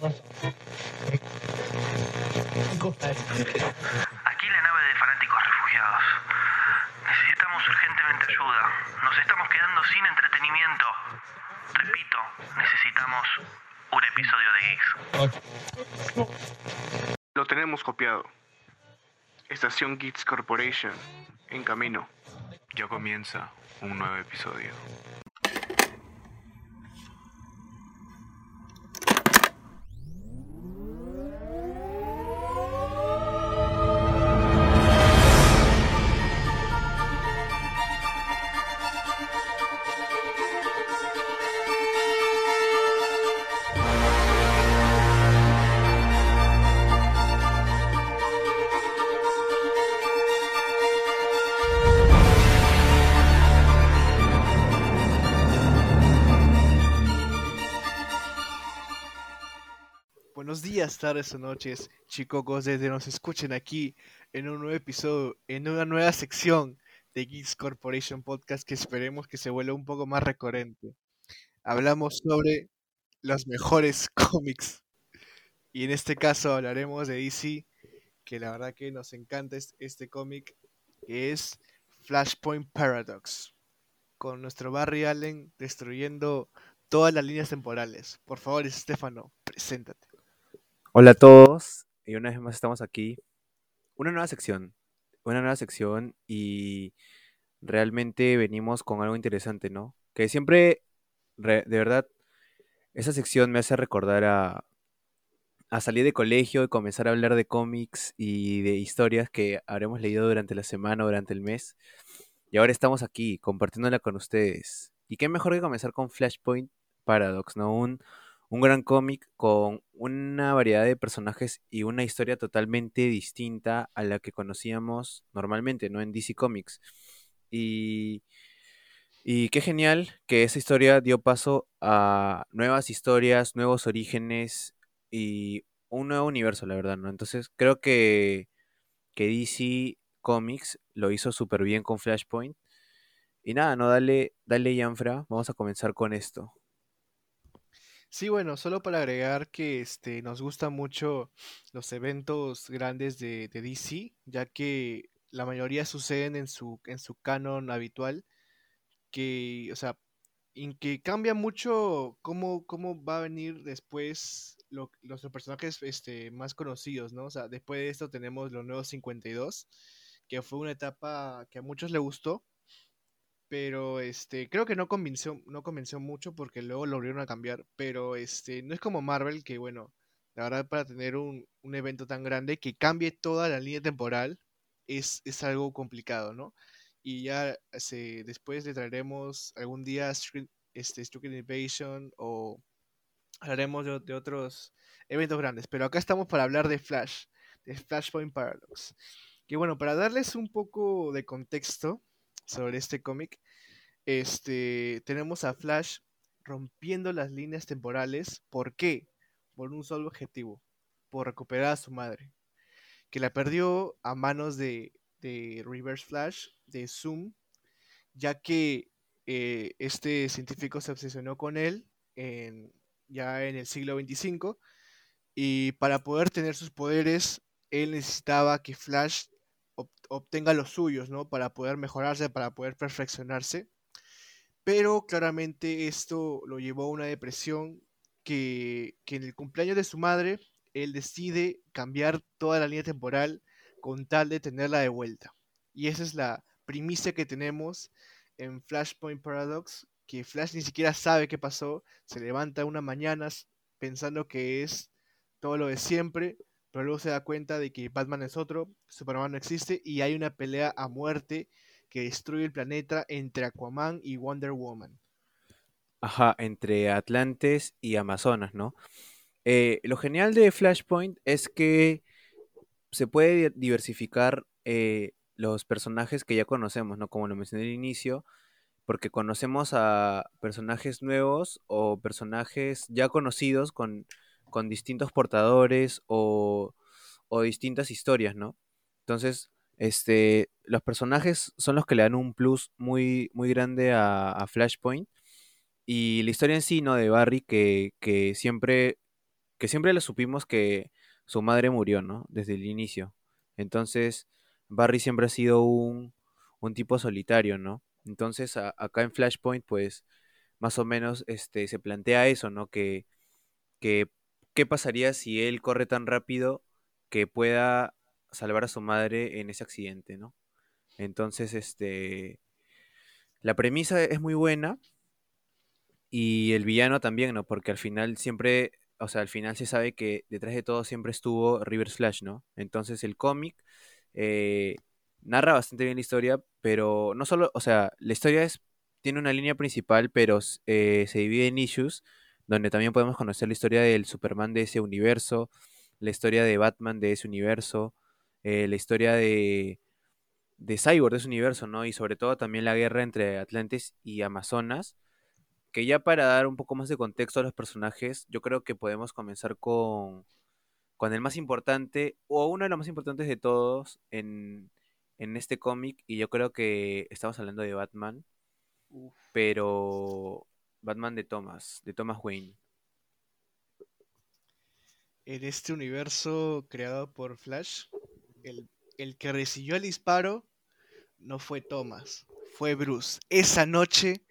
Aquí la nave de fanáticos refugiados. Necesitamos urgentemente ayuda. Nos estamos quedando sin entretenimiento. Repito, necesitamos un episodio de Geeks. Lo tenemos copiado. Estación Geeks Corporation, en camino. Ya comienza un nuevo episodio. Tardes o noches, chicos, desde nos escuchen aquí en un nuevo episodio, en una nueva sección de Geeks Corporation Podcast que esperemos que se vuelva un poco más recurrente. Hablamos sobre los mejores cómics y en este caso hablaremos de DC, que la verdad que nos encanta es- este cómic, que es Flashpoint Paradox, con nuestro Barry Allen destruyendo todas las líneas temporales. Por favor, Estefano, preséntate. Hola a todos, y una vez más estamos aquí. Una nueva sección, una nueva sección y realmente venimos con algo interesante, ¿no? Que siempre, re- de verdad, esa sección me hace recordar a, salir de colegio y comenzar a hablar de cómics y de historias que habremos leído durante la semana durante el mes. Y ahora estamos aquí compartiéndola con ustedes. Y qué mejor que comenzar con Flashpoint Paradox, ¿no? Un, un gran cómic con una variedad de personajes y una historia totalmente distinta a la que conocíamos normalmente, ¿no? En DC Comics. Y, y qué genial que esa historia dio paso a nuevas historias, nuevos orígenes y un nuevo universo, la verdad, ¿no? Entonces creo que, que DC Comics lo hizo súper bien con Flashpoint. Y nada, no, dale, dale, Janfra, vamos a comenzar con esto. Sí, bueno, solo para agregar que este, nos gustan mucho los eventos grandes de, de DC, ya que la mayoría suceden en su, en su canon habitual, que, o sea, en que cambia mucho cómo, cómo va a venir después lo- los personajes este, más conocidos, ¿no? O sea, después de esto tenemos los nuevos 52, que fue una etapa que a muchos les gustó, pero este, creo que no convenció, no convenció mucho porque luego lo volvieron a cambiar. Pero este, no es como Marvel, que bueno, la verdad para tener un, un evento tan grande que cambie toda la línea temporal es, es algo complicado, ¿no? Y ya se, después le traeremos algún día este, Invasion o hablaremos de otros eventos grandes. Pero acá estamos para hablar de Flash, de Flashpoint Paradox. Que bueno, para darles un poco de contexto sobre este cómic, este, tenemos a Flash rompiendo las líneas temporales. ¿Por qué? Por un solo objetivo, por recuperar a su madre, que la perdió a manos de, de Reverse Flash, de Zoom, ya que eh, este científico se obsesionó con él en, ya en el siglo 25 y para poder tener sus poderes, él necesitaba que Flash obtenga los suyos, ¿no? Para poder mejorarse, para poder perfeccionarse. Pero claramente esto lo llevó a una depresión que, que en el cumpleaños de su madre, él decide cambiar toda la línea temporal con tal de tenerla de vuelta. Y esa es la primicia que tenemos en Flashpoint Paradox, que Flash ni siquiera sabe qué pasó, se levanta una mañana pensando que es todo lo de siempre, pero luego se da cuenta de que Batman es otro, Superman no existe y hay una pelea a muerte que destruye el planeta entre Aquaman y Wonder Woman. Ajá, entre Atlantes y Amazonas, ¿no? Eh, lo genial de Flashpoint es que se puede di- diversificar eh, los personajes que ya conocemos, ¿no? Como lo mencioné al inicio, porque conocemos a personajes nuevos o personajes ya conocidos con, con distintos portadores o, o distintas historias, ¿no? Entonces, este, los personajes son los que le dan un plus muy, muy grande a, Flashpoint. Y la historia en sí, ¿no? De Barry, que, que siempre que siempre le supimos que su madre murió, ¿no? Desde el inicio. Entonces, Barry siempre ha sido un, un tipo solitario, ¿no? Entonces, acá en Flashpoint, pues, más o menos este, se plantea eso, ¿no? Que, que, ¿qué pasaría si él corre tan rápido que pueda salvar a su madre en ese accidente, ¿no? Entonces, este, la premisa es muy buena y el villano también, ¿no? Porque al final siempre, o sea, al final se sabe que detrás de todo siempre estuvo River Slash, ¿no? Entonces el cómic eh, narra bastante bien la historia, pero no solo, o sea, la historia es, tiene una línea principal, pero eh, se divide en issues, donde también podemos conocer la historia del Superman de ese universo, la historia de Batman de ese universo, eh, la historia de, de Cyborg de ese universo, ¿no? Y sobre todo también la guerra entre Atlantis y Amazonas, que ya para dar un poco más de contexto a los personajes, yo creo que podemos comenzar con, con el más importante, o uno de los más importantes de todos en, en este cómic, y yo creo que estamos hablando de Batman, pero Batman de Thomas, de Thomas Wayne. En este universo creado por Flash, el, que recibió el disparo no fue Thomas, fue Bruce. Esa noche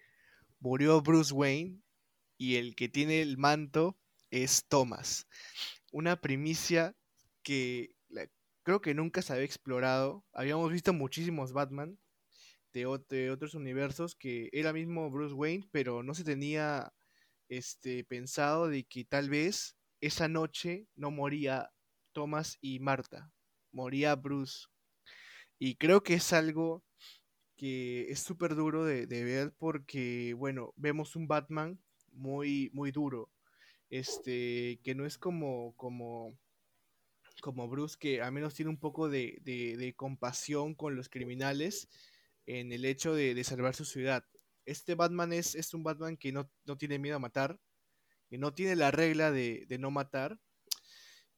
murió Bruce Wayne y el que tiene el manto es Thomas. Una primicia que creo que nunca se había explorado. Habíamos visto muchísimos Batman de, otros universos que era mismo Bruce Wayne, pero no se tenía este, pensado de que tal vez esa noche no moría Thomas y Marta, moría Bruce. Y creo que es algo que es súper duro de, ver porque, bueno, vemos un Batman muy, muy duro. Este, que no es como, como, como Bruce, que al menos tiene un poco de, compasión con los criminales en el hecho de, salvar su ciudad. Este Batman es, es un Batman que no, tiene miedo a matar, que no tiene la regla de, no matar.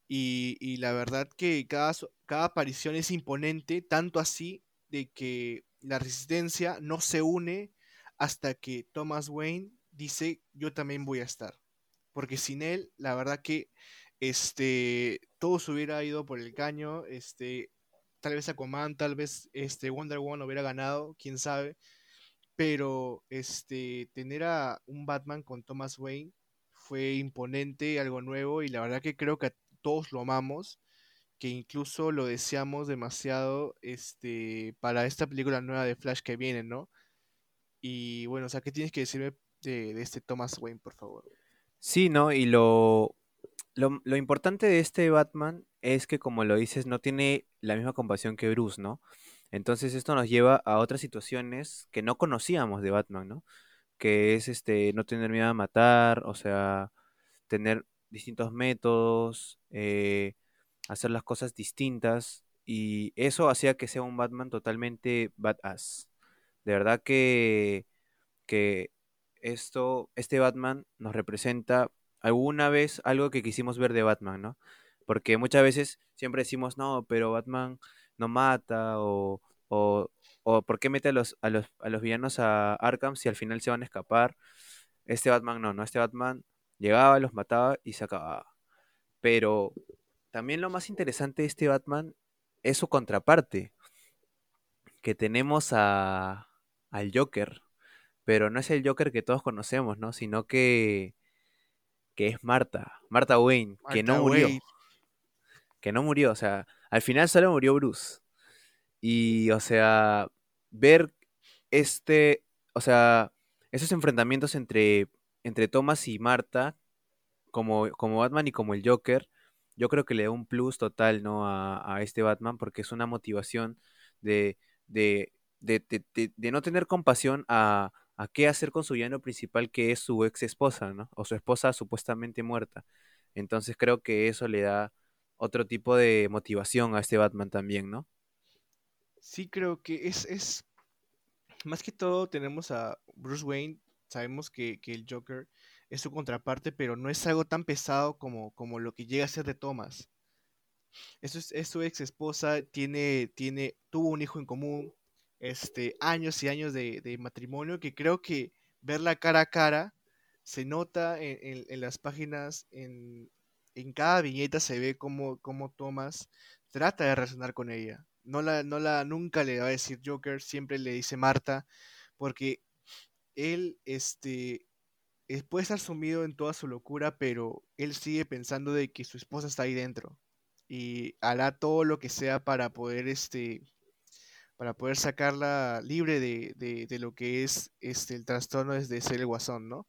Y, y, la verdad que cada, cada aparición es imponente, tanto así de que la resistencia no se une hasta que Thomas Wayne dice yo también voy a estar. Porque sin él, la verdad que este, todo se hubiera ido por el caño. Este, tal vez Aquaman, tal vez este, Wonder Woman hubiera ganado, quién sabe. Pero este, tener a un Batman con Thomas Wayne fue imponente, algo nuevo, y la verdad que creo que todos lo amamos que incluso lo deseamos demasiado este, para esta película nueva de Flash que viene, ¿no? Y bueno, o sea, ¿qué tienes que decirme de, este Thomas Wayne, por favor? Sí, ¿no? Y lo, lo, importante de este Batman es que, como lo dices, no tiene la misma compasión que Bruce, ¿no? Entonces esto nos lleva a otras situaciones que no conocíamos de Batman, ¿no? Que es este no tener miedo a matar, o sea, tener distintos métodos, eh, hacer las cosas distintas y eso hacía que sea un Batman totalmente badass. De verdad que, que esto, este Batman nos representa alguna vez algo que quisimos ver de Batman, ¿no? Porque muchas veces siempre decimos, no, pero Batman no mata o, o, o ¿por qué mete a los, a, los, a los villanos a Arkham si al final se van a escapar? Este Batman no, ¿no? Este Batman llegaba, los mataba y se acababa. Pero también lo más interesante de este Batman es su contraparte, que tenemos a, al Joker, pero no es el Joker que todos conocemos, ¿no? Sino que, que es Marta, Marta Wayne, que no murió. Que no murió, o sea, al final solo murió Bruce. Y, o sea, ver este, o sea, esos enfrentamientos entre, entre Thomas y Marta, como, como Batman y como el Joker, yo creo que le da un plus total, ¿no? A, este Batman porque es una motivación de, de, de, de no tener compasión a, a, qué hacer con su villano principal que es su ex esposa, ¿no? O su esposa supuestamente muerta. Entonces creo que eso le da otro tipo de motivación a este Batman también, ¿no? Sí, creo que es, es... Más que todo tenemos a Bruce Wayne, sabemos que, que el Joker es su contraparte, pero no es algo tan pesado como, como lo que llega a ser de Thomas. Eso es, su ex esposa, tiene, tiene, tuvo un hijo en común, este, años y años de, matrimonio, que creo que verla cara a cara se nota en, las páginas, en, en cada viñeta se ve cómo, cómo Thomas trata de razonar con ella. No la, no la, nunca le va a decir Joker, siempre le dice Marta, porque él, este, eh, puede estar sumido en toda su locura, pero él sigue pensando de que su esposa está ahí dentro y hará todo lo que sea para poder, este, para poder sacarla libre de, de, de lo que es este, el trastorno de ser el guasón, ¿no?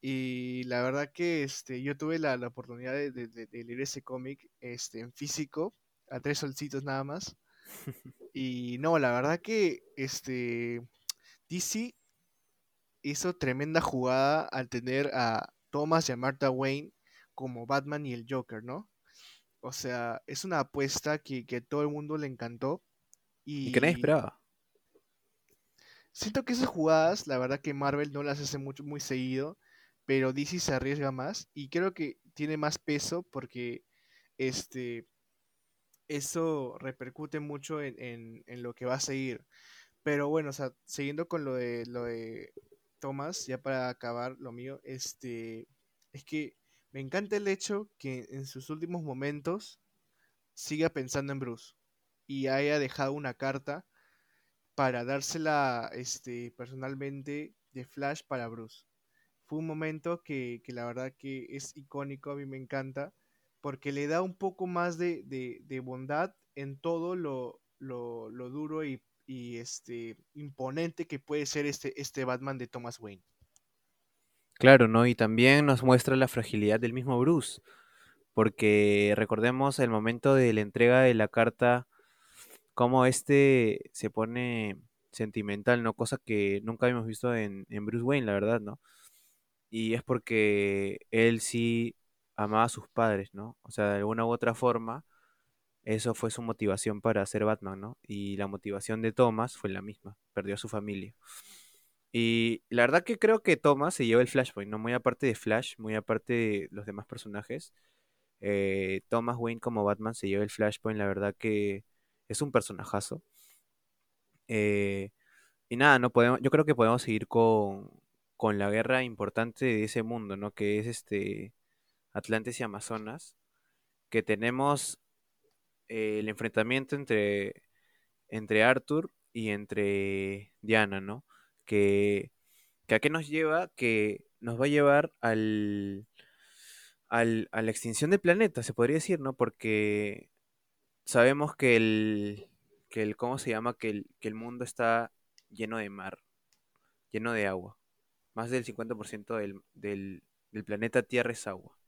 Y la verdad que este, yo tuve la, la oportunidad de, de, leer ese cómic este, en físico, a tres solcitos nada más. Y no, la verdad que este, DC hizo tremenda jugada al tener a Thomas y a Martha Wayne como Batman y el Joker, ¿no? O sea, es una apuesta que, que todo el mundo le encantó. Y, y que nadie esperaba. Siento que esas jugadas, la verdad que Marvel no las hace mucho, muy seguido, pero DC se arriesga más y creo que tiene más peso porque este, eso repercute mucho en, en, lo que va a seguir. Pero bueno, o sea, siguiendo con lo de lo de Thomas, ya para acabar lo mío, este es que me encanta el hecho que en sus últimos momentos siga pensando en Bruce y haya dejado una carta para dársela este, personalmente de Flash para Bruce. Fue un momento que, que, la verdad que es icónico, a mí me encanta, porque le da un poco más de, de, de bondad en todo lo, lo, lo duro y y este imponente que puede ser este, este Batman de Thomas Wayne. Claro, ¿no? Y también nos muestra la fragilidad del mismo Bruce, porque recordemos el momento de la entrega de la carta, cómo este se pone sentimental, ¿no? Cosa que nunca habíamos visto en, en Bruce Wayne, la verdad, ¿no? Y es porque él sí amaba a sus padres, ¿no? O sea, de alguna u otra forma, eso fue su motivación para ser Batman, ¿no? Y la motivación de Thomas fue la misma, perdió a su familia. Y la verdad que creo que Thomas se lleva el Flashpoint, ¿no? Muy aparte de Flash, muy aparte de los demás personajes. Eh, Thomas Wayne como Batman se lleva el Flashpoint, la verdad que es un personajazo. Eh, y nada, no podemos, yo creo que podemos seguir con, con la guerra importante de ese mundo, ¿no? Que es este Atlantis y Amazonas. Que tenemos el enfrentamiento entre, entre Arthur y entre Diana, ¿no? Que, que a qué nos lleva, que nos va a llevar al, al, a la extinción del planeta, se podría decir, ¿no? Porque sabemos que el, que el ¿cómo se llama? Que el, que el mundo está lleno de mar, lleno de agua. Más del 50% del, del, planeta Tierra es agua.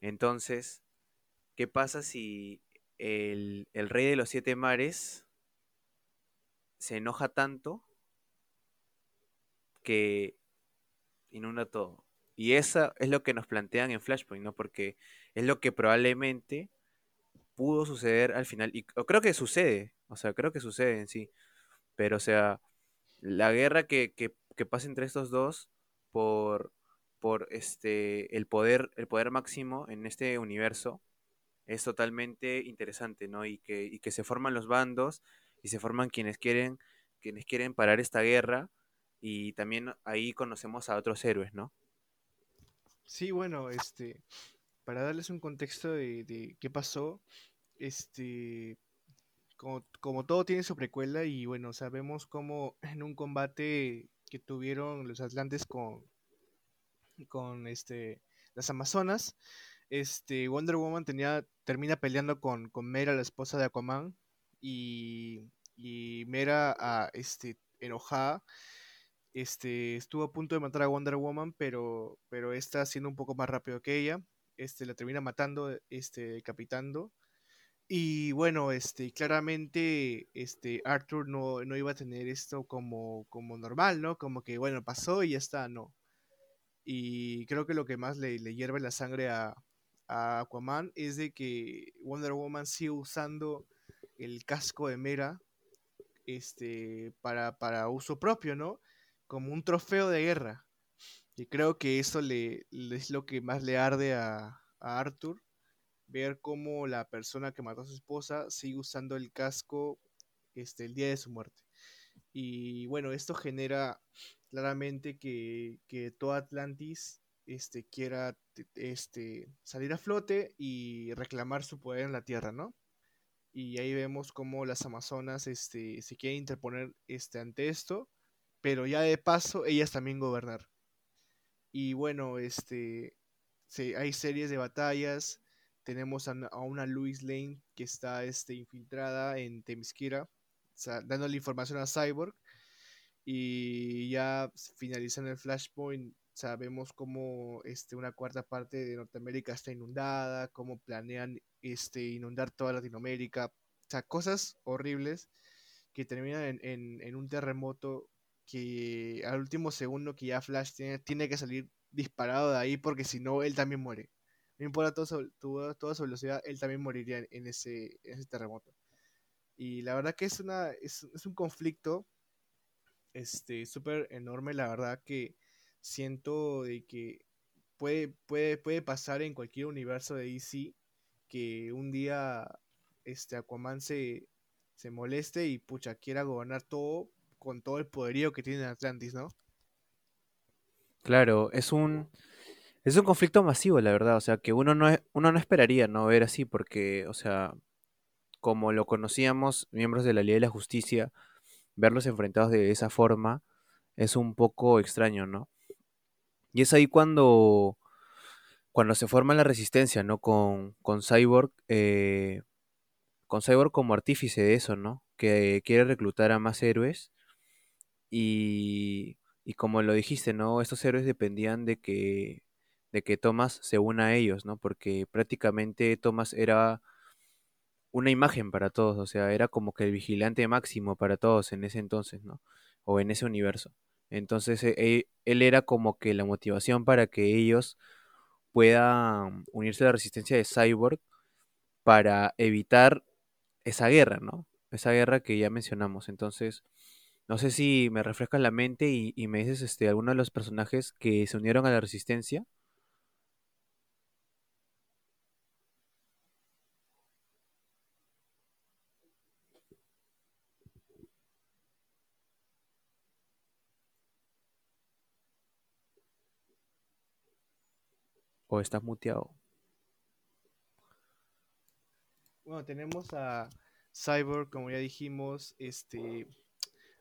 Entonces, ¿qué pasa si el, rey de los siete mares se enoja tanto que inunda todo. Y eso es lo que nos plantean en Flashpoint, ¿no? Porque es lo que probablemente pudo suceder al final. Y creo que sucede, o sea, creo que sucede en sí. Pero, o sea, la guerra que, que pasa entre estos dos por, por este, el, poder, el poder máximo en este universo es totalmente interesante, ¿no? Y que, y que se forman los bandos y se forman quienes quieren, quienes quieren parar esta guerra y también ahí conocemos a otros héroes, ¿no? Sí, bueno, este, para darles un contexto de, de qué pasó, este, como, como, todo tiene su precuela y bueno, sabemos cómo en un combate que tuvieron los Atlantes con, con este, las Amazonas, este, Wonder Woman tenía, termina peleando con, con Mera, la esposa de Aquaman, y, y Mera, ah, este, enojada, este, estuvo a punto de matar a Wonder Woman, pero, pero esta, siendo un poco más rápido que ella, este, la termina matando, este, decapitando. Y bueno, este, claramente, este, Arthur no, no iba a tener esto como, como normal, ¿no? Como que, bueno, pasó y ya está, no. Y creo que lo que más le, le hierve la sangre a, a Aquaman es de que Wonder Woman sigue usando el casco de Mera este, para, para uso propio, ¿no? Como un trofeo de guerra. Y creo que eso le, es lo que más le arde a, a Arthur, ver cómo la persona que mató a su esposa sigue usando el casco este, el día de su muerte. Y bueno, esto genera claramente que, que todo Atlantis este, quiera este, salir a flote y reclamar su poder en la Tierra, ¿no? Y ahí vemos cómo las Amazonas este, se quieren interponer este, ante esto, pero ya de paso ellas también gobernar. Y bueno, este, hay series de batallas, tenemos a, una Louis Lane que está este, infiltrada en Temisquira, dándole información a Cyborg. Y ya finalizando el Flashpoint, sabemos cómo este, una cuarta parte de Norteamérica está inundada, cómo planean este, inundar toda Latinoamérica. O sea, cosas horribles que terminan en, un terremoto que al último segundo que ya Flash tiene, tiene que salir disparado de ahí porque si no, él también muere. No importa toda, toda su velocidad, él también moriría en, ese, ese terremoto. Y la verdad que es, una, es, es un conflicto este súper enorme, la verdad que siento de que puede, puede, puede pasar en cualquier universo de DC que un día este Aquaman se, se moleste y pucha quiera gobernar todo con todo el poderío que tiene Atlantis, ¿no? Claro, es un es un conflicto masivo, la verdad, o sea, que uno no uno no esperaría no ver así porque, o sea, como lo conocíamos, miembros de la Liga de la Justicia, verlos enfrentados de esa forma es un poco extraño, ¿no? Y es ahí cuando, cuando se forma la resistencia, ¿no? Con, con Cyborg, eh, con Cyborg como artífice de eso, ¿no? Que quiere reclutar a más héroes. Y, y como lo dijiste, ¿no? Estos héroes dependían de que, de que Thomas se una a ellos, ¿no? Porque prácticamente Thomas era una imagen para todos, o sea, era como que el vigilante máximo para todos en ese entonces, ¿no? O en ese universo. Entonces e, e, él era como que la motivación para que ellos puedan unirse a la resistencia de Cyborg para evitar esa guerra, ¿no? Esa guerra que ya mencionamos. Entonces, no sé si me refrescas la mente y, me dices este, alguno de los personajes que se unieron a la resistencia. ¿O estás muteado? Bueno, tenemos a Cyborg, como ya dijimos, este,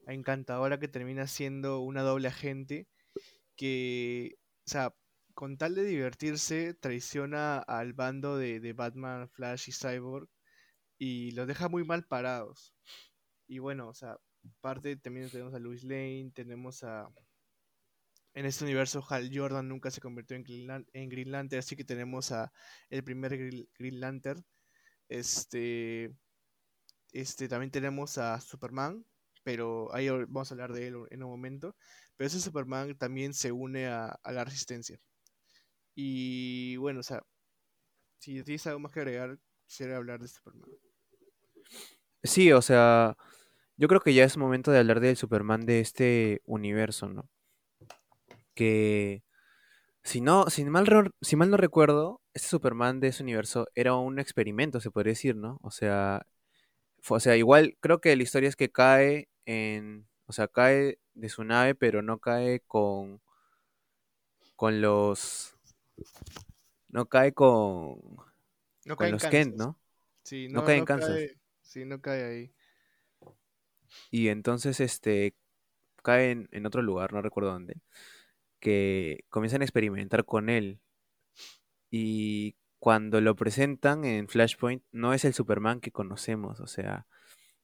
a Encantadora que termina siendo una doble agente que, o sea, con tal de divertirse, traiciona al bando de, de Batman, Flash y Cyborg y los deja muy mal parados. Y bueno, o sea, aparte también tenemos a Louis Lane, tenemos a en este universo Hal Jordan nunca se convirtió en Green, en Green Lantern, así que tenemos a el primer Green, Lantern. Este, este, también tenemos a Superman, pero ahí vamos a hablar de él en un momento. Pero ese Superman también se une a, la resistencia. Y bueno, o sea, si tienes algo más que agregar, quisiera hablar de Superman. Sí, o sea, yo creo que ya es momento de hablar del Superman de este universo, ¿no? Que si no, si mal, si mal no recuerdo, este Superman de ese universo era un experimento, se podría decir, ¿no? O sea, o sea, igual creo que la historia es que cae en, o sea, cae de su nave, pero no cae con con los no cae con no con los Kent, ¿no? Sí, no, cae en Kansas. sí, no cae ahí. Y entonces este cae en, en otro lugar, no recuerdo dónde que comienzan a experimentar con él. Y cuando lo presentan en Flashpoint, no es el Superman que conocemos, o sea,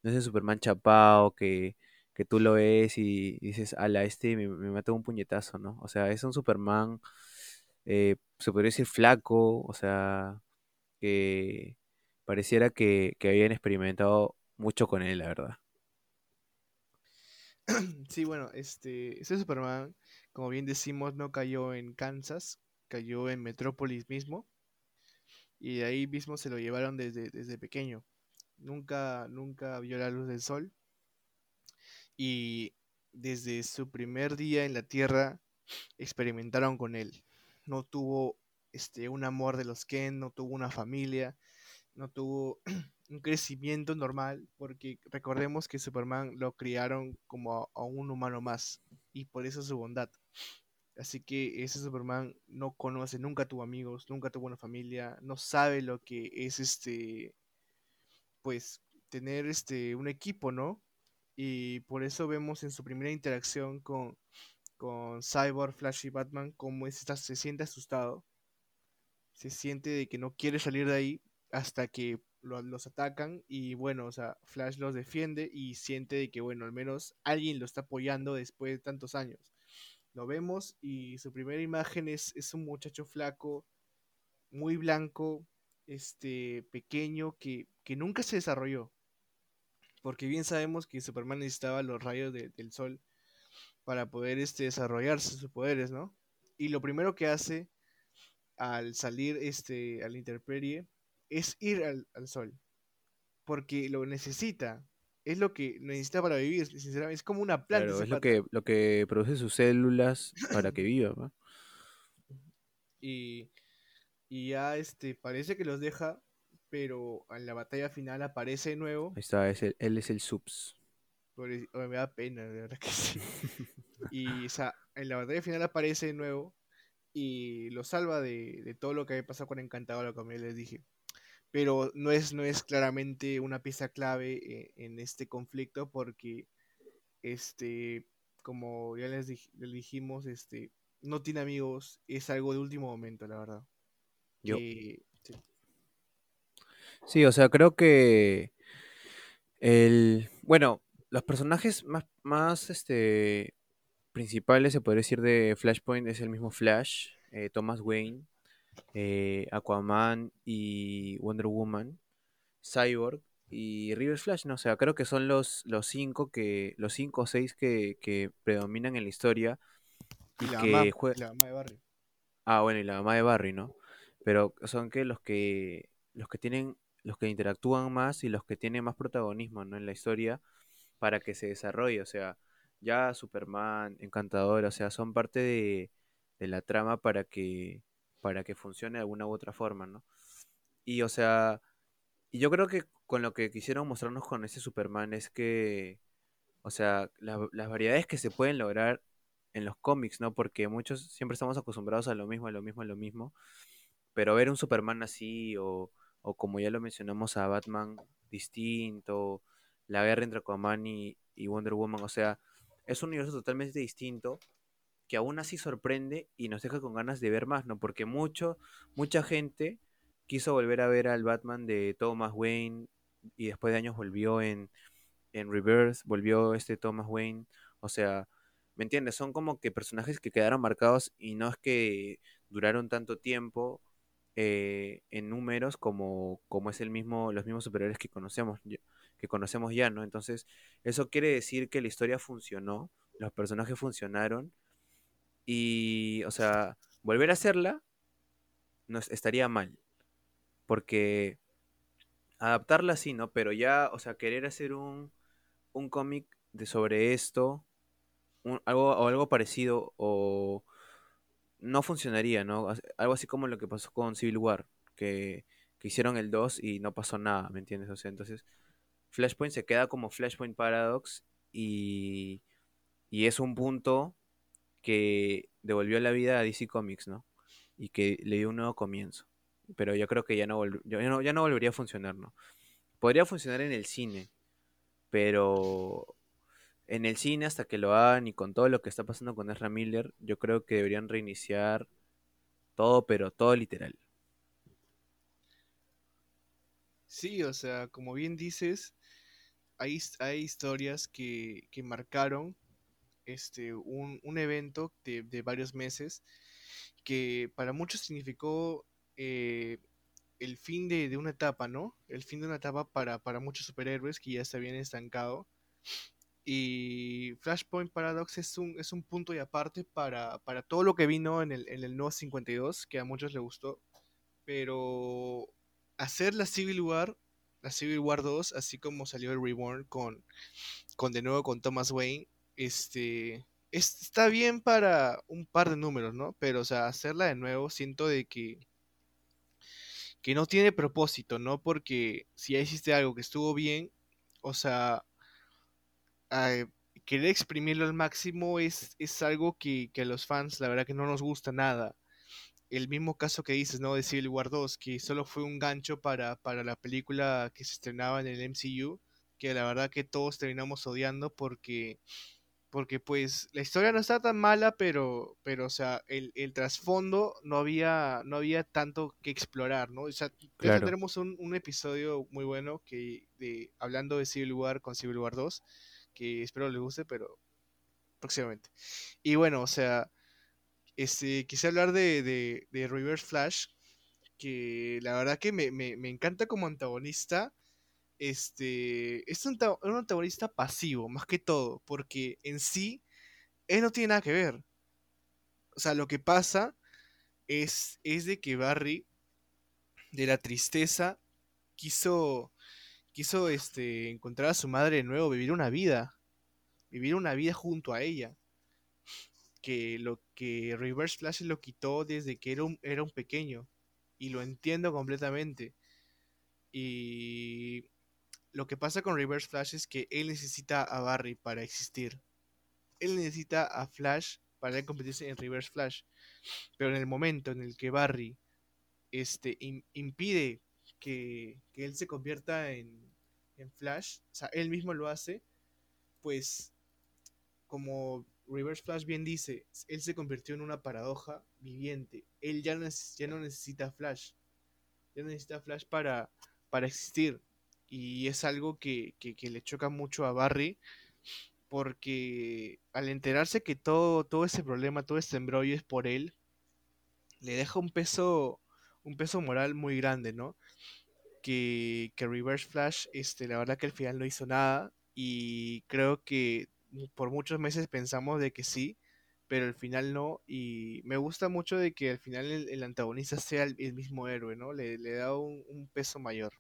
no es el Superman chapao que, que tú lo ves y dices, ala, este me, me mató un puñetazo, ¿no? O sea, es un Superman, eh, se podría decir flaco, o sea, que pareciera que, que habían experimentado mucho con él, la verdad. Sí, bueno, este, ese Superman como bien decimos, no cayó en Kansas, cayó en Metrópolis mismo. Y de ahí mismo se lo llevaron desde, desde pequeño. Nunca, nunca vio la luz del sol. Y desde su primer día en la Tierra experimentaron con él. No tuvo este, un amor de los Ken, no tuvo una familia, no tuvo un crecimiento normal, porque recordemos que Superman lo criaron como a un humano más, y por eso su bondad. Así que ese Superman no conoce, nunca tuvo amigos, nunca tuvo una familia, no sabe lo que es este, pues, tener este, un equipo, ¿no? Y por eso vemos en su primera interacción con, con Cyborg, Flash y Batman cómo está, se siente asustado. Se siente de que no quiere salir de ahí hasta que los atacan y bueno, o sea, Flash los defiende y siente de que bueno, al menos alguien lo está apoyando después de tantos años. Lo vemos y su primera imagen es, es un muchacho flaco, muy blanco, este, pequeño, que, que nunca se desarrolló. Porque bien sabemos que Superman necesitaba los rayos del sol para poder este, desarrollarse sus poderes, ¿no? Y lo primero que hace al salir este, al interperie es ir al, al sol. Porque lo necesita es lo que necesita para vivir, sinceramente. Es como una planta. es lo que, lo que produce sus células para que viva. Y, y ya este, parece que los deja, pero en la batalla final aparece de nuevo. Ahí está, es él es el subs. me da pena, de verdad que sí. y o sea, en la batalla final aparece de nuevo y lo salva de, de todo lo que había pasado con Encantador, como ya les dije pero no es, no es claramente una pieza clave eh, en este conflicto porque, este, como ya les, dijimos, este, no tiene amigos, es algo de último momento, la verdad. Yo. sí. o sea, creo que el, bueno, los personajes más, más, este, principales, se podría decir, de Flashpoint es el mismo Flash, eh, Thomas Wayne, eh, Aquaman y Wonder Woman, Cyborg y River Flash, no o sea, creo que son los, los cinco que, los cinco o seis que, predominan en la historia y, la que juegan. de Barry. Ah, bueno, y la mamá de Barry, ¿no? Pero son que los que los que tienen los que interactúan más y los que tienen más protagonismo ¿no? en la historia para que se desarrolle, o sea, ya Superman, Encantador, o sea, son parte de, de la trama para que para que funcione de alguna u otra forma, ¿no? Y o sea, yo creo que con lo que quisieron mostrarnos con ese Superman es que, o sea, las variedades que se pueden lograr en los cómics, ¿no? Porque muchos siempre estamos acostumbrados a lo mismo, a lo mismo, a lo mismo. Pero ver un Superman así, o, o como ya lo mencionamos, a Batman distinto, la guerra entre Aquaman y, y Wonder Woman, o sea, es un universo totalmente distinto que aún así sorprende y nos deja con ganas de ver más, ¿no? Porque mucho, mucha gente quiso volver a ver al Batman de Thomas Wayne y después de años volvió en, en Reverse, volvió este Thomas Wayne, o sea, ¿me entiendes? Son como que personajes que quedaron marcados y no es que duraron tanto tiempo eh, en números como, como es el mismo, los mismos superhéroes que conocemos, que conocemos ya, ¿no? Entonces, eso quiere decir que la historia funcionó, los personajes funcionaron y, o sea, volver a hacerla no estaría mal. Porque adaptarla sí, ¿no? Pero ya, o sea, querer hacer un, un cómic de sobre esto, algo, o algo parecido, o no funcionaría, ¿no? Algo así como lo que pasó con Civil War, que, que hicieron el 2 y no pasó nada, ¿me entiendes? O sea, entonces Flashpoint se queda como Flashpoint Paradox y, y es un punto que devolvió la vida a DC Comics, ¿no? Y que le dio un nuevo comienzo. Pero yo creo que ya no, ya no, ya no volvería a funcionar, ¿no? Podría funcionar en el cine, pero en el cine hasta que lo hagan y con todo lo que está pasando con Ezra Miller, yo creo que deberían reiniciar todo, pero todo literal. Sí, o sea, como bien dices, hay, hay historias que, que marcaron este, un, un evento de, de, varios meses que para muchos significó eh, el fin de, de, una etapa, ¿no? El fin de una etapa para, para muchos superhéroes que ya se habían estancado. Y Flashpoint Paradox es un, es un punto y aparte para, para todo lo que vino en el, en el nuevo 52, que a muchos les gustó. Pero hacer la Civil War, la Civil War 2, así como salió el Reborn con, con de nuevo con Thomas Wayne, este, está bien para un par de números, ¿no? Pero, o sea, hacerla de nuevo siento de que, que no tiene propósito, ¿no? Porque si ya hiciste algo que estuvo bien, o sea, querer exprimirlo al máximo es, es algo que, que a los fans la verdad que no nos gusta nada. El mismo caso que dices, ¿no? De Civil War 2, que solo fue un gancho para, para la película que se estrenaba en el MCU, que la verdad que todos terminamos odiando porque porque pues la historia no está tan mala, pero, pero o sea, el, el trasfondo no había, no había tanto que explorar, ¿no? O sea, ya tendremos un, un, episodio muy bueno que de, hablando de Civil War con Civil War 2, que espero les guste, pero próximamente. Y bueno, o sea, este, quise hablar de, de, de Reverse Flash, que la verdad que me, me, me encanta como antagonista este, es un, antagonista pasivo, más que todo, porque en sí, él no tiene nada que ver. O sea, lo que pasa es, es de que Barry, de la tristeza, quiso, quiso este, encontrar a su madre de nuevo, vivir una vida, vivir una vida junto a ella. Que lo que Reverse Flash lo quitó desde que era un, era un pequeño. Y lo entiendo completamente. Y lo que pasa con Reverse Flash es que él necesita a Barry para existir. Él necesita a Flash para competirse en Reverse Flash. Pero en el momento en el que Barry este, impide que, él se convierta en, en Flash, o sea, él mismo lo hace, pues como Reverse Flash bien dice, él se convirtió en una paradoja viviente. Él ya no, ya no necesita Flash. Ya necesita Flash para, para existir y es algo que, le choca mucho a Barry porque al enterarse que todo, todo ese problema, todo ese embrollo es por él, le deja un peso, un peso moral muy grande, ¿no? Que, que Reverse Flash, este, la verdad que al final no hizo nada y creo que por muchos meses pensamos de que sí, pero al final no y me gusta mucho de que al final el, antagonista sea el, mismo héroe, ¿no? Le, le da un peso mayor.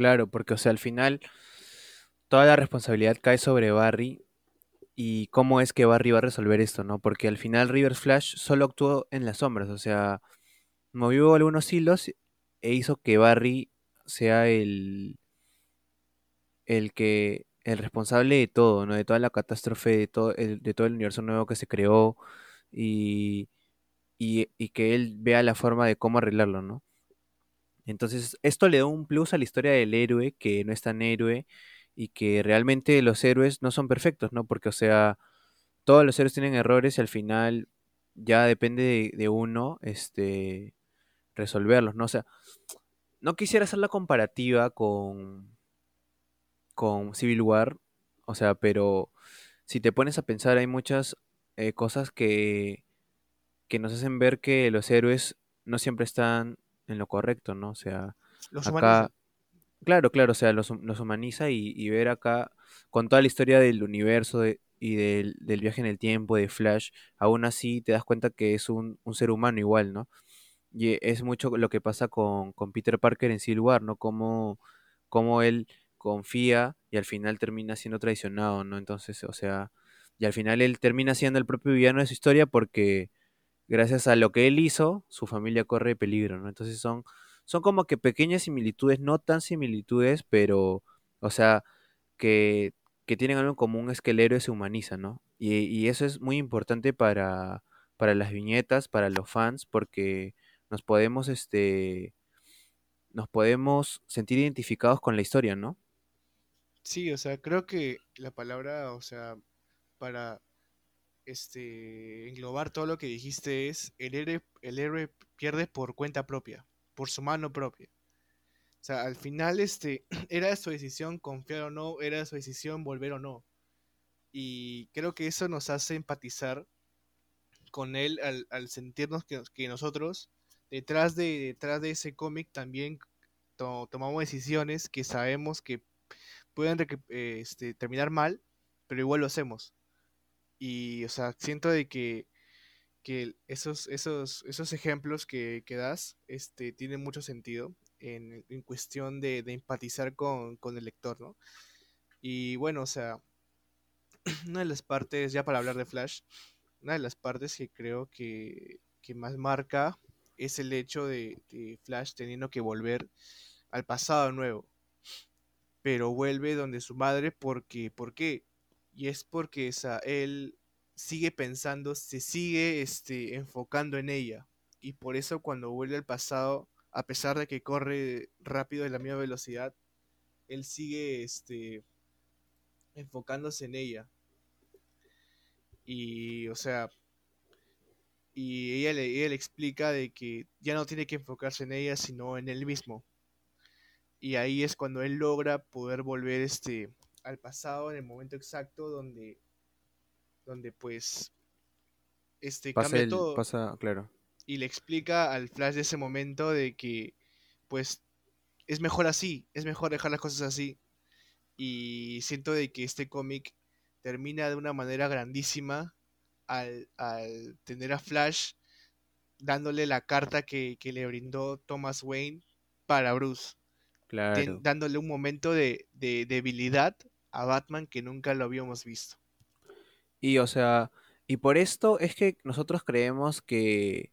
Claro, porque, o sea, al final toda la responsabilidad cae sobre Barry y cómo es que Barry va a resolver esto, ¿no? Porque al final River Flash solo actuó en las sombras, o sea, movió algunos hilos e hizo que Barry sea el el que el responsable de todo, ¿no? De toda la catástrofe, de todo el, de todo el universo nuevo que se creó y, y, y que él vea la forma de cómo arreglarlo, ¿no? Entonces, esto le da un plus a la historia del héroe, que no es tan héroe, y que realmente los héroes no son perfectos, ¿no? Porque, o sea, todos los héroes tienen errores y al final ya depende de, uno, este, resolverlos, ¿no? O sea, no quisiera hacer la comparativa con, con Civil War, o sea, pero si te pones a pensar, hay muchas eh, cosas que, que nos hacen ver que los héroes no siempre están en lo correcto, ¿no? O sea, acá, claro, claro, o sea, los, humaniza y, ver acá con toda la historia del universo y del, viaje en el tiempo de Flash, aún así te das cuenta que es un, ser humano igual, ¿no? Y es mucho lo que pasa con, Peter Parker en War, ¿no? Como, como él confía y al final termina siendo traicionado, ¿no? Entonces, o sea, y al final él termina siendo el propio villano de su historia porque gracias a lo que él hizo, su familia corre peligro, ¿no? Entonces son, son como que pequeñas similitudes, no tan similitudes, pero, o sea, que, que tienen algo en común es que el héroe se humaniza, ¿no? Y, y eso es muy importante para, para las viñetas, para los fans, porque nos podemos, este, nos podemos sentir identificados con la historia, ¿no? Sí, o sea, creo que la palabra, o sea, para este, englobar todo lo que dijiste es el héroe, el héroe pierde por cuenta propia, por su mano propia. O sea, al final este, era su decisión confiar o no, era su decisión volver o no. Y creo que eso nos hace empatizar con él al, sentirnos que, nosotros, detrás de, detrás de ese cómic, también tomamos decisiones que sabemos que pueden este, terminar mal, pero igual lo hacemos. Y, o sea, siento de que, que esos, esos, esos ejemplos que, que, das este, tienen mucho sentido en, en cuestión de, de empatizar con, con, el lector, ¿no? Y bueno, o sea, una de las partes, ya para hablar de Flash, una de las partes que creo que, que más marca es el hecho de, Flash teniendo que volver al pasado nuevo. Pero vuelve donde su madre porque, ¿por qué? Y es porque él sigue pensando, se sigue este, enfocando en ella. Y por eso cuando vuelve al pasado, a pesar de que corre rápido de la misma velocidad, él sigue este, enfocándose en ella. Y, o sea, y ella le, ella explica de que ya no tiene que enfocarse en ella, sino en él mismo. Y ahí es cuando él logra poder volver este, al pasado en el momento exacto donde, donde pues, este, Pasa cambia el, todo pasa, claro. y le explica al Flash de ese momento de que pues es mejor así, es mejor dejar las cosas así. Y siento de que este cómic termina de una manera grandísima al, al tener a Flash dándole la carta que, que le brindó Thomas Wayne para Bruce, ten- Claro. dándole un momento de, de debilidad a Batman que nunca lo habíamos visto. Y o sea, y por esto es que nosotros creemos que,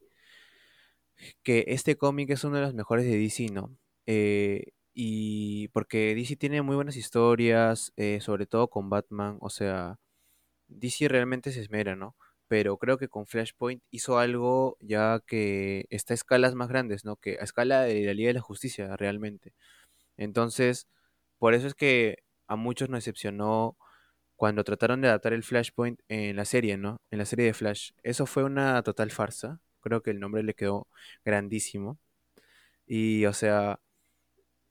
que este cómic es uno de los mejores de DC, ¿no? Eh, y porque DC tiene muy buenas historias, eh, sobre todo con Batman, o sea, DC realmente se esmera, ¿no? Pero creo que con Flashpoint hizo algo ya que está a escalas más grandes, ¿no? Que a escala de la Liga de la Justicia, realmente. Entonces, por eso es que a muchos nos decepcionó cuando trataron de adaptar el Flashpoint en la serie, ¿no? En la serie de Flash. Eso fue una total farsa. Creo que el nombre le quedó grandísimo. Y, o sea,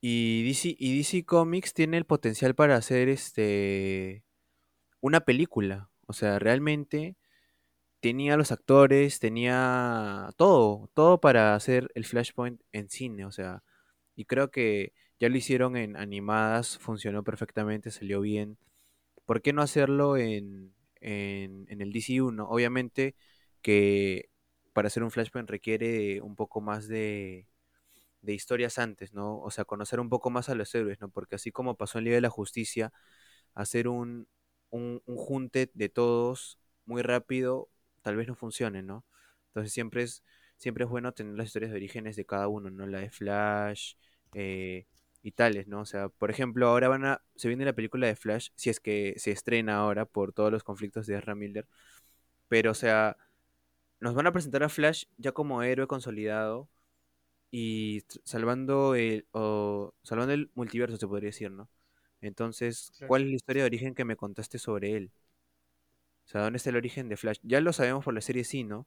y DC, y DC Comics tiene el potencial para hacer este una película. O sea, realmente tenía los actores, tenía todo, todo para hacer el Flashpoint en cine. O sea, y creo que ya lo hicieron en animadas, funcionó perfectamente, salió bien. ¿Por qué no hacerlo en, en, en el DC1? Obviamente que para hacer un Flashpoint requiere un poco más de, de historias antes, ¿no? O sea, conocer un poco más a los héroes, ¿no? Porque así como pasó en Liga de la Justicia, hacer un, un, un junte de todos muy rápido tal vez no funcione, ¿no? Entonces siempre es, siempre es bueno tener las historias de orígenes de cada uno, ¿no? La de Flash eh, y tales, ¿no? O sea, por ejemplo, ahora van a, se viene la película de Flash, si es que se estrena ahora por todos los conflictos de Ezra Miller, pero o sea, nos van a presentar a Flash ya como héroe consolidado y salvando el, o, salvando el multiverso, se podría decir, ¿no? Entonces. ¿cuál es la historia de origen que me contaste sobre él? O sea, ¿dónde está el origen de Flash? Ya lo sabemos por la serie, sí, ¿no?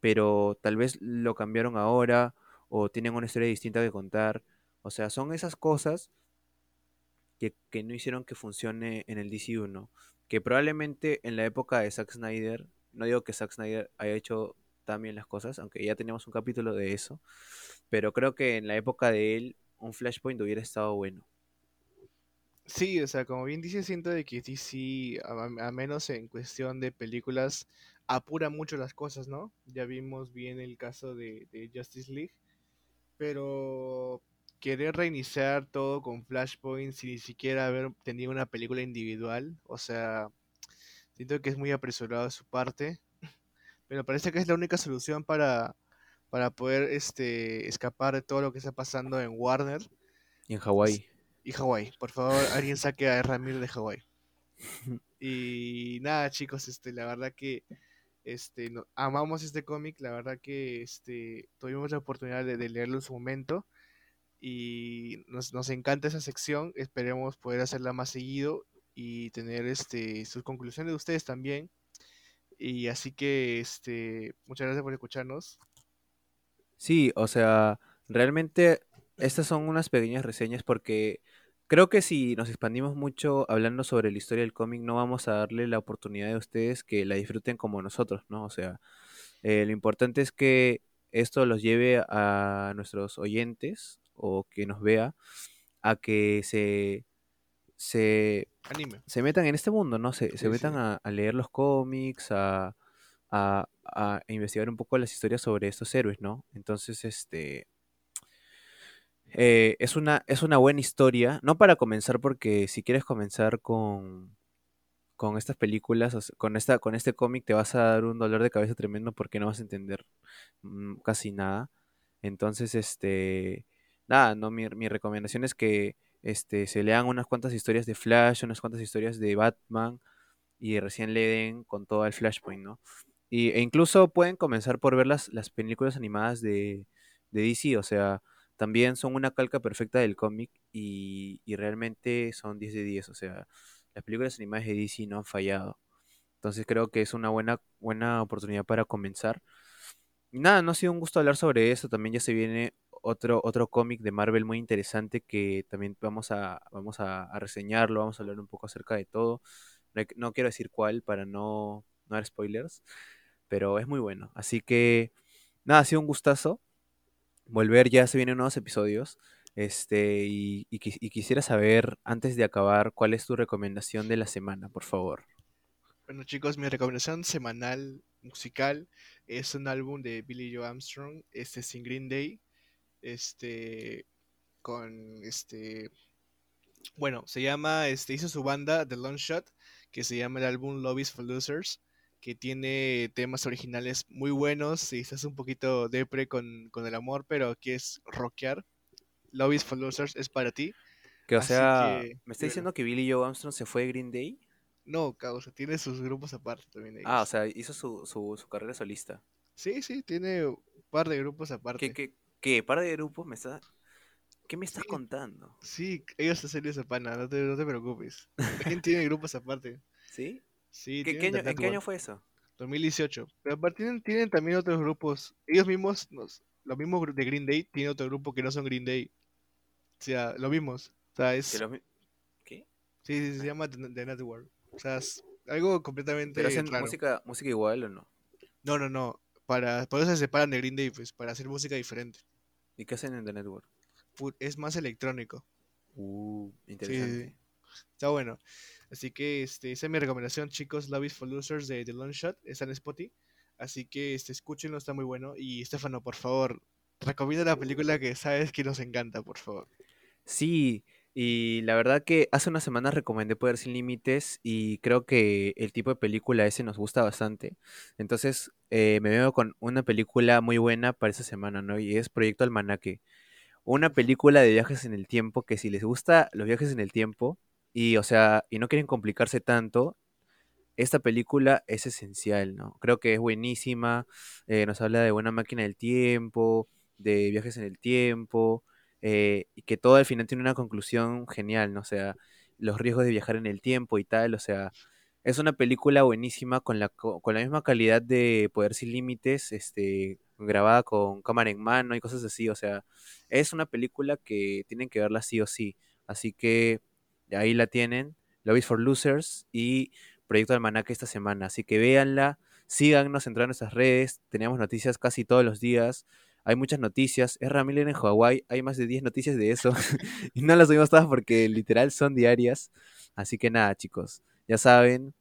Pero tal vez lo cambiaron ahora o tienen una historia distinta que contar. O sea, son esas cosas que, que no hicieron que funcione en el DCU, Que probablemente en la época de Zack Snyder, no digo que Zack Snyder haya hecho también las cosas, aunque ya teníamos un capítulo de eso, pero creo que en la época de él un Flashpoint hubiera estado bueno. Sí, o sea, como bien dice, siento de que DC, a, a menos en cuestión de películas, apura mucho las cosas, ¿no? Ya vimos bien el caso de Justice League, pero querer reiniciar todo con Flashpoint sin ni siquiera haber tenido una película individual, o sea, siento que es muy apresurado de su parte, pero parece que es la única solución para, para poder este, escapar de todo lo que está pasando en Warner Y en Hawái. y Hawái. Por favor, alguien saque a Ramiro de Hawái. Y nada, chicos, este, la verdad que este, no- amamos este cómic, la verdad que este, tuvimos la oportunidad de, de leerlo en su momento y nos, nos encanta esa sección, esperemos poder hacerla más seguido y tener este, sus conclusiones de ustedes también. Y así que este, muchas gracias por escucharnos. Sí, o sea, realmente estas son unas pequeñas reseñas porque creo que si nos expandimos mucho hablando sobre la historia del cómic, no vamos a darle la oportunidad a ustedes que la disfruten como nosotros, ¿no? O sea, eh, lo importante es que esto los lleve a nuestros oyentes o que nos vea a que se, se, Anime. se metan en este mundo, ¿no? Se, se metan sí. a, a leer los cómics, a, a, a investigar un poco las historias sobre estos héroes, ¿no? Entonces, este, eh, es una, es una buena historia, no para comenzar, porque si quieres comenzar con, con estas películas, con esta, con este cómic, te vas a dar un dolor de cabeza tremendo porque no vas a entender mm, casi nada. Entonces, este, nada, no, mi, mi recomendación es que este, se lean unas cuantas historias de Flash, unas cuantas historias de Batman, y recién le den con todo el Flashpoint, ¿no? Y, e incluso pueden comenzar por ver las, las películas animadas de, de DC, o sea, también son una calca perfecta del cómic y, y realmente son 10 de 10, o sea, las películas animadas de DC no han fallado. Entonces creo que es una buena, buena oportunidad para comenzar. Nada, no ha sido un gusto hablar sobre eso. También ya se viene otro, otro cómic de Marvel muy interesante que también vamos a, vamos a, reseñarlo, vamos a hablar un poco acerca de todo. No, quiero decir cuál para no, no dar spoilers, pero es muy bueno. Así que nada, ha sido un gustazo volver, ya se vienen nuevos episodios. Este, y, y y quisiera saber, antes de acabar, cuál es tu recomendación de la semana, por favor. Bueno, chicos, mi recomendación semanal musical es un álbum de Billy Joe Armstrong, este sin Green Day, este con este bueno, se llama este hizo su banda The Long Shot, que se llama el álbum Love is for Losers, que tiene temas originales muy buenos, y estás un poquito depre con, con el amor, pero quieres rockear. Love is for Losers es para ti. Que o Así sea, que, ¿me está bueno. diciendo que Billy Joe Armstrong se fue de Green Day? No, causa, tiene sus grupos aparte también ellos. Ah, o sea, hizo su, su, su carrera solista. Sí, sí, tiene un par de grupos aparte. ¿Qué, qué, qué? ¿Par de grupos? ¿Me está... ¿Qué me estás Sí. contando? Sí, ellos hacen esa pana, no te, no te preocupes. También tiene grupos aparte. ¿Sí? Sí, ¿Qué, qué año, ¿En qué año fue eso? 2018. Pero aparte tienen, tienen también otros grupos. Ellos mismos, nos, los mismos de Green Day, tienen otro grupo que no son Green Day. O sea, lo mismos. O sea, es... Los ¿Qué? Sí, sí, se llama The, Network. O sea, es algo completamente ¿Pero hacen música, música igual o no? No, no, no. Para, por eso se separan de Green Day, pues, para hacer música diferente. ¿Y qué hacen en The Network? Es más electrónico. Uh, sí, interesante. sí. Está bueno. Así que este, esa es mi recomendación, chicos. Love is for Losers de The Long Shot. Está en Spotify. Así que este, escúchenlo, está muy bueno. Y Estefano, por favor, recomienda la película que sabes que nos encanta, por favor. Sí, y la verdad que hace unas semanas recomendé Poder Sin Límites y creo que el tipo de película ese nos gusta bastante. Entonces eh, me veo con una película muy buena para esa semana, ¿no? Y es Proyecto Almanaque. Una película de viajes en el tiempo que si les gusta los viajes en el tiempo y, o sea, y no quieren complicarse tanto, esta película es esencial, ¿no? Creo que es buenísima, eh, nos habla de buena máquina del tiempo, de viajes en el tiempo, eh, y que todo al final tiene una conclusión genial, ¿no? O sea, los riesgos de viajar en el tiempo y tal, o sea, es una película buenísima con la, co- con la misma calidad de Poder Sin Límites, este, grabada con cámara en mano y cosas así, o sea, es una película que tienen que verla sí o sí, así que ahí la tienen, Love is for Losers y Proyecto Almanaque esta semana. Así que véanla, síganos, entrar en nuestras redes. Tenemos noticias casi todos los días. Hay muchas noticias. Es Ramiller en Hawái. Hay más de 10 noticias de eso. y no las subimos todas porque literal son diarias. Así que nada, chicos. Ya saben.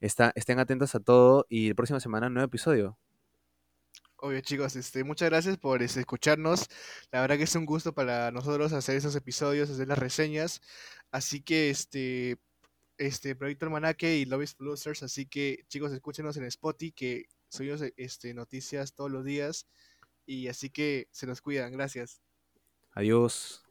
Está, estén atentos a todo. Y la próxima semana, nuevo episodio. Obvio, chicos, este, muchas gracias por este, escucharnos. La verdad que es un gusto para nosotros hacer esos episodios, hacer las reseñas. Así que, este, este Proyecto Almanaque y Love is. Así que, chicos, escúchenos en Spotify, que subimos este, noticias todos los días. Y así que se nos cuidan. Gracias. Adiós.